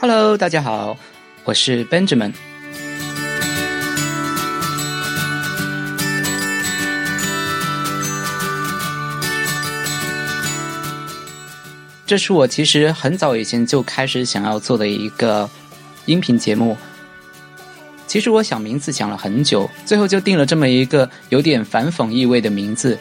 Hello，大家好，我是 Benjamin。这是我其实很早以前就开始想要做的一个音频节目。其实我想名字想了很久，最后就定了这么一个有点反讽意味的名字。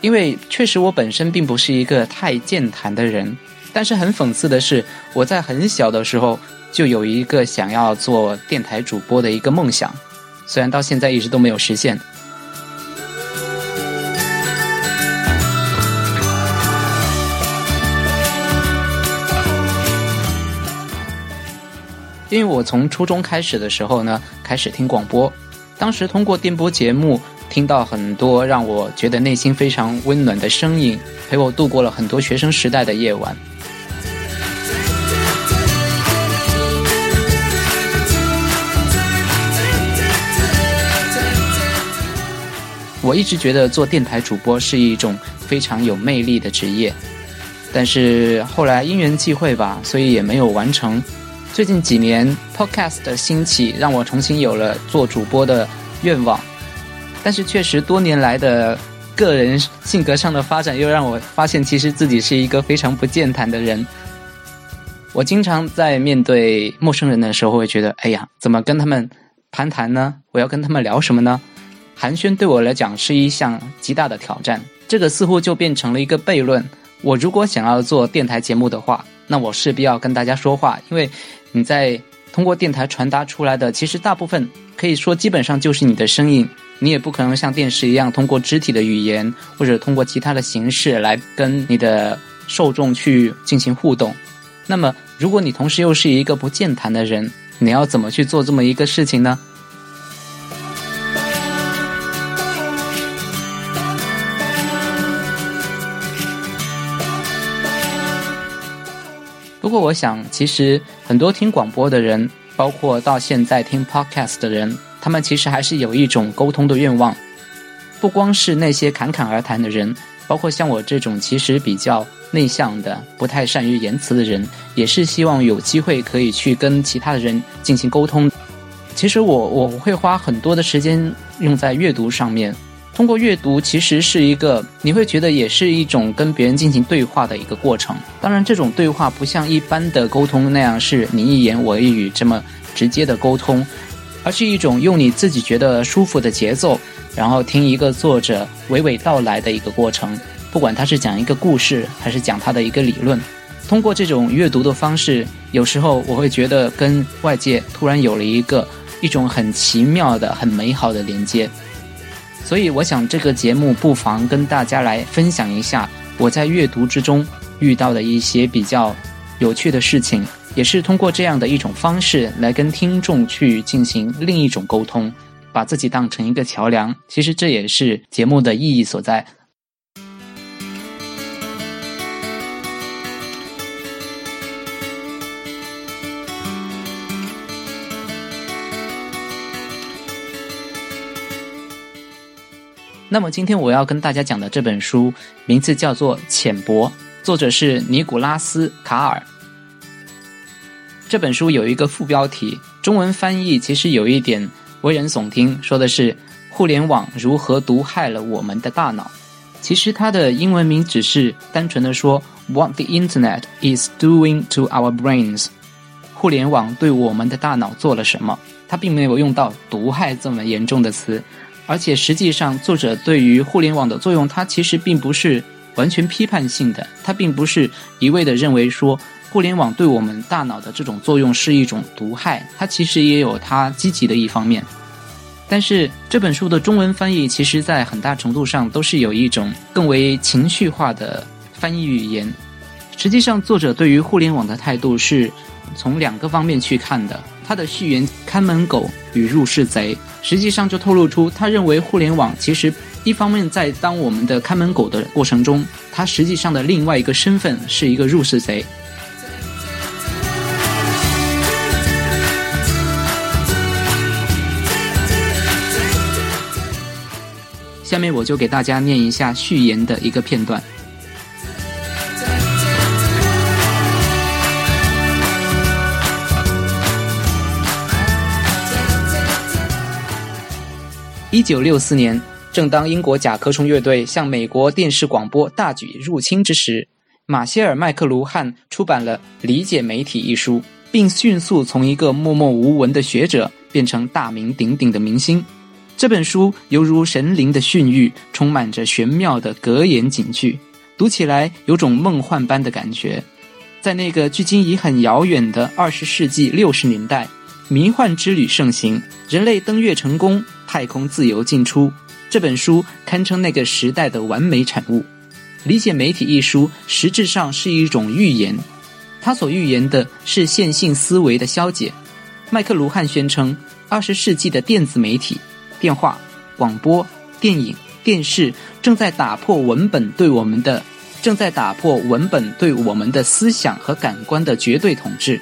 因为确实我本身并不是一个太健谈的人，但是很讽刺的是，我在很小的时候就有一个想要做电台主播的一个梦想，虽然到现在一直都没有实现。因为我从初中开始的时候呢，开始听广播，当时通过电波节目听到很多让我觉得内心非常温暖的声音，陪我度过了很多学生时代的夜晚。我一直觉得做电台主播是一种非常有魅力的职业，但是后来因缘际会吧，所以也没有完成。最近几年，Podcast 的兴起让我重新有了做主播的愿望，但是确实多年来的个人性格上的发展又让我发现，其实自己是一个非常不健谈的人。我经常在面对陌生人的时候，会觉得，哎呀，怎么跟他们攀谈呢？我要跟他们聊什么呢？寒暄对我来讲是一项极大的挑战。这个似乎就变成了一个悖论。我如果想要做电台节目的话，那我势必要跟大家说话，因为。你在通过电台传达出来的，其实大部分可以说基本上就是你的声音，你也不可能像电视一样通过肢体的语言或者通过其他的形式来跟你的受众去进行互动。那么，如果你同时又是一个不健谈的人，你要怎么去做这么一个事情呢？不过，我想，其实很多听广播的人，包括到现在听 podcast 的人，他们其实还是有一种沟通的愿望。不光是那些侃侃而谈的人，包括像我这种其实比较内向的、不太善于言辞的人，也是希望有机会可以去跟其他的人进行沟通。其实，我我会花很多的时间用在阅读上面。通过阅读，其实是一个你会觉得也是一种跟别人进行对话的一个过程。当然，这种对话不像一般的沟通那样是你一言我一语这么直接的沟通，而是一种用你自己觉得舒服的节奏，然后听一个作者娓娓道来的一个过程。不管他是讲一个故事，还是讲他的一个理论，通过这种阅读的方式，有时候我会觉得跟外界突然有了一个一种很奇妙的、很美好的连接。所以，我想这个节目不妨跟大家来分享一下我在阅读之中遇到的一些比较有趣的事情，也是通过这样的一种方式来跟听众去进行另一种沟通，把自己当成一个桥梁。其实这也是节目的意义所在。那么今天我要跟大家讲的这本书名字叫做《浅薄》，作者是尼古拉斯·卡尔。这本书有一个副标题，中文翻译其实有一点危人耸听，说的是互联网如何毒害了我们的大脑。其实它的英文名只是单纯的说 “What the Internet is doing to our brains”，互联网对我们的大脑做了什么？它并没有用到“毒害”这么严重的词。而且实际上，作者对于互联网的作用，它其实并不是完全批判性的，它并不是一味的认为说互联网对我们大脑的这种作用是一种毒害，它其实也有它积极的一方面。但是这本书的中文翻译，其实在很大程度上都是有一种更为情绪化的翻译语言。实际上，作者对于互联网的态度是从两个方面去看的。他的序言“看门狗与入室贼”实际上就透露出，他认为互联网其实一方面在当我们的看门狗的过程中，它实际上的另外一个身份是一个入室贼。下面我就给大家念一下序言的一个片段。一九六四年，正当英国甲壳虫乐队向美国电视广播大举入侵之时，马歇尔·麦克卢汉出版了《理解媒体》一书，并迅速从一个默默无闻的学者变成大名鼎鼎的明星。这本书犹如神灵的训谕，充满着玄妙的格言警句，读起来有种梦幻般的感觉。在那个距今已很遥远的二十世纪六十年代，迷幻之旅盛行，人类登月成功，太空自由进出，这本书堪称那个时代的完美产物。理解媒体一书实质上是一种预言，他所预言的是线性思维的消解。麦克卢汉宣称，二十世纪的电子媒体、电话、广播、电影、电视正在打破文本对我们的正在打破文本对我们的思想和感官的绝对统治。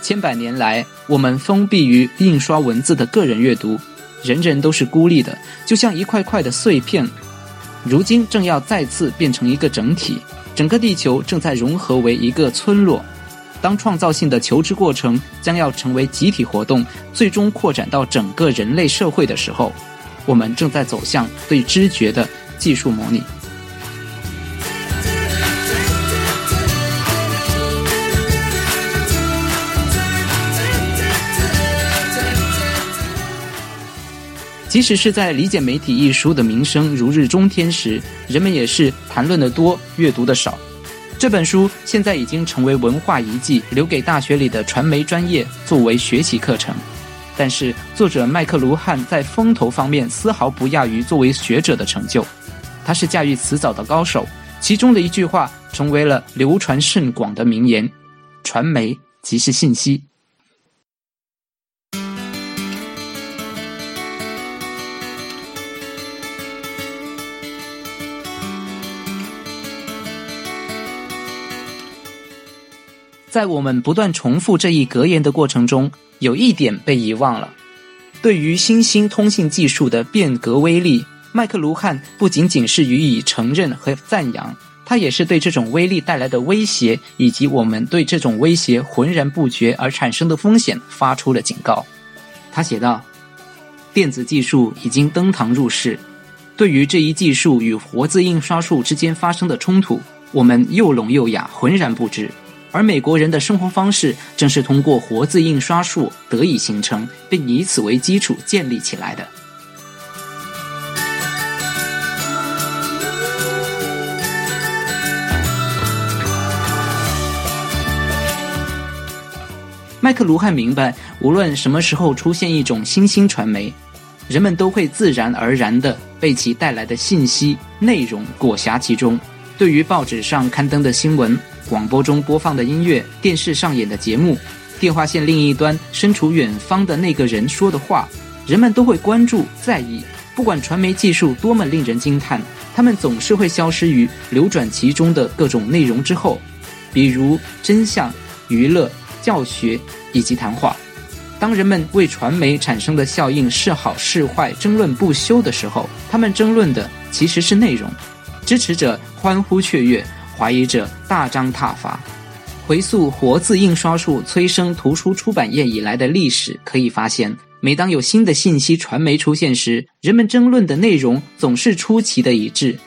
千百年来，我们封闭于印刷文字的个人阅读，人人都是孤立的，就像一块块的碎片。如今正要再次变成一个整体，整个地球正在融合为一个村落。当创造性的求知过程将要成为集体活动，最终扩展到整个人类社会的时候，我们正在走向对知觉的技术模拟。即使是在理解媒体一书的名声如日中天时，人们也是谈论的多，阅读的少。这本书现在已经成为文化遗迹，留给大学里的传媒专业作为学习课程。但是，作者麦克卢汉在风头方面丝毫不亚于作为学者的成就。他是驾驭辞藻的高手，其中的一句话成为了流传甚广的名言：“传媒即是信息。”在我们不断重复这一格言的过程中，有一点被遗忘了。对于新兴通信技术的变革威力，麦克卢汉不仅仅是予以承认和赞扬，他也是对这种威力带来的威胁，以及我们对这种威胁浑然不觉而产生的风险发出了警告。他写道：“电子技术已经登堂入室，对于这一技术与活字印刷术之间发生的冲突，我们又聋又哑，浑然不知。”而美国人的生活方式正是通过活字印刷术得以形成，并以此为基础建立起来的。麦克卢汉明白，无论什么时候出现一种新兴传媒，人们都会自然而然地被其带来的信息内容裹挟其中。对于报纸上刊登的新闻。广播中播放的音乐，电视上演的节目，电话线另一端身处远方的那个人说的话，人们都会关注在意。不管传媒技术多么令人惊叹，他们总是会消失于流转其中的各种内容之后，比如真相、娱乐、教学以及谈话。当人们为传媒产生的效应是好是坏争论不休的时候，他们争论的其实是内容。支持者欢呼雀跃。怀疑者大张挞伐。回溯活字印刷术催生图书出版业以来的历史，可以发现，每当有新的信息传媒出现时，人们争论的内容总是出奇的一致。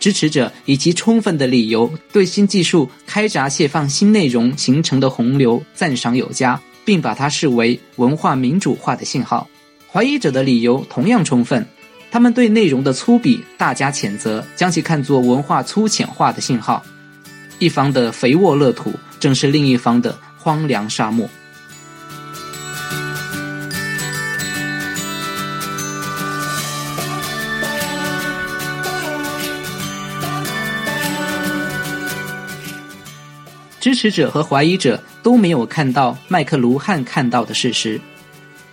支持者以其充分的理由对新技术开闸泄放新内容形成的洪流赞赏有加，并把它视为文化民主化的信号。怀疑者的理由同样充分。他们对内容的粗鄙大加谴责，将其看作文化粗浅化的信号。一方的肥沃乐土，正是另一方的荒凉沙漠。支持者和怀疑者都没有看到麦克卢汉看到的事实。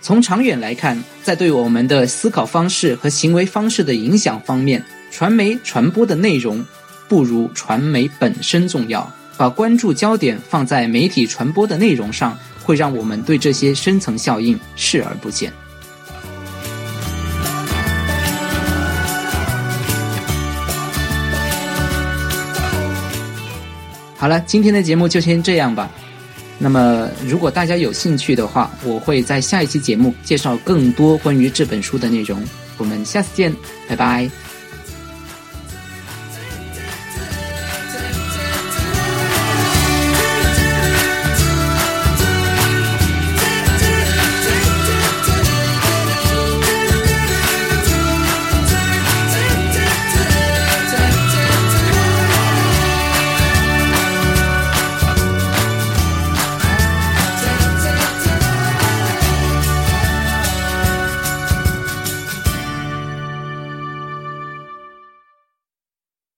从长远来看，在对我们的思考方式和行为方式的影响方面，传媒传播的内容不如传媒本身重要。把关注焦点放在媒体传播的内容上，会让我们对这些深层效应视而不见。好了，今天的节目就先这样吧。那么，如果大家有兴趣的话，我会在下一期节目介绍更多关于这本书的内容。我们下次见，拜拜。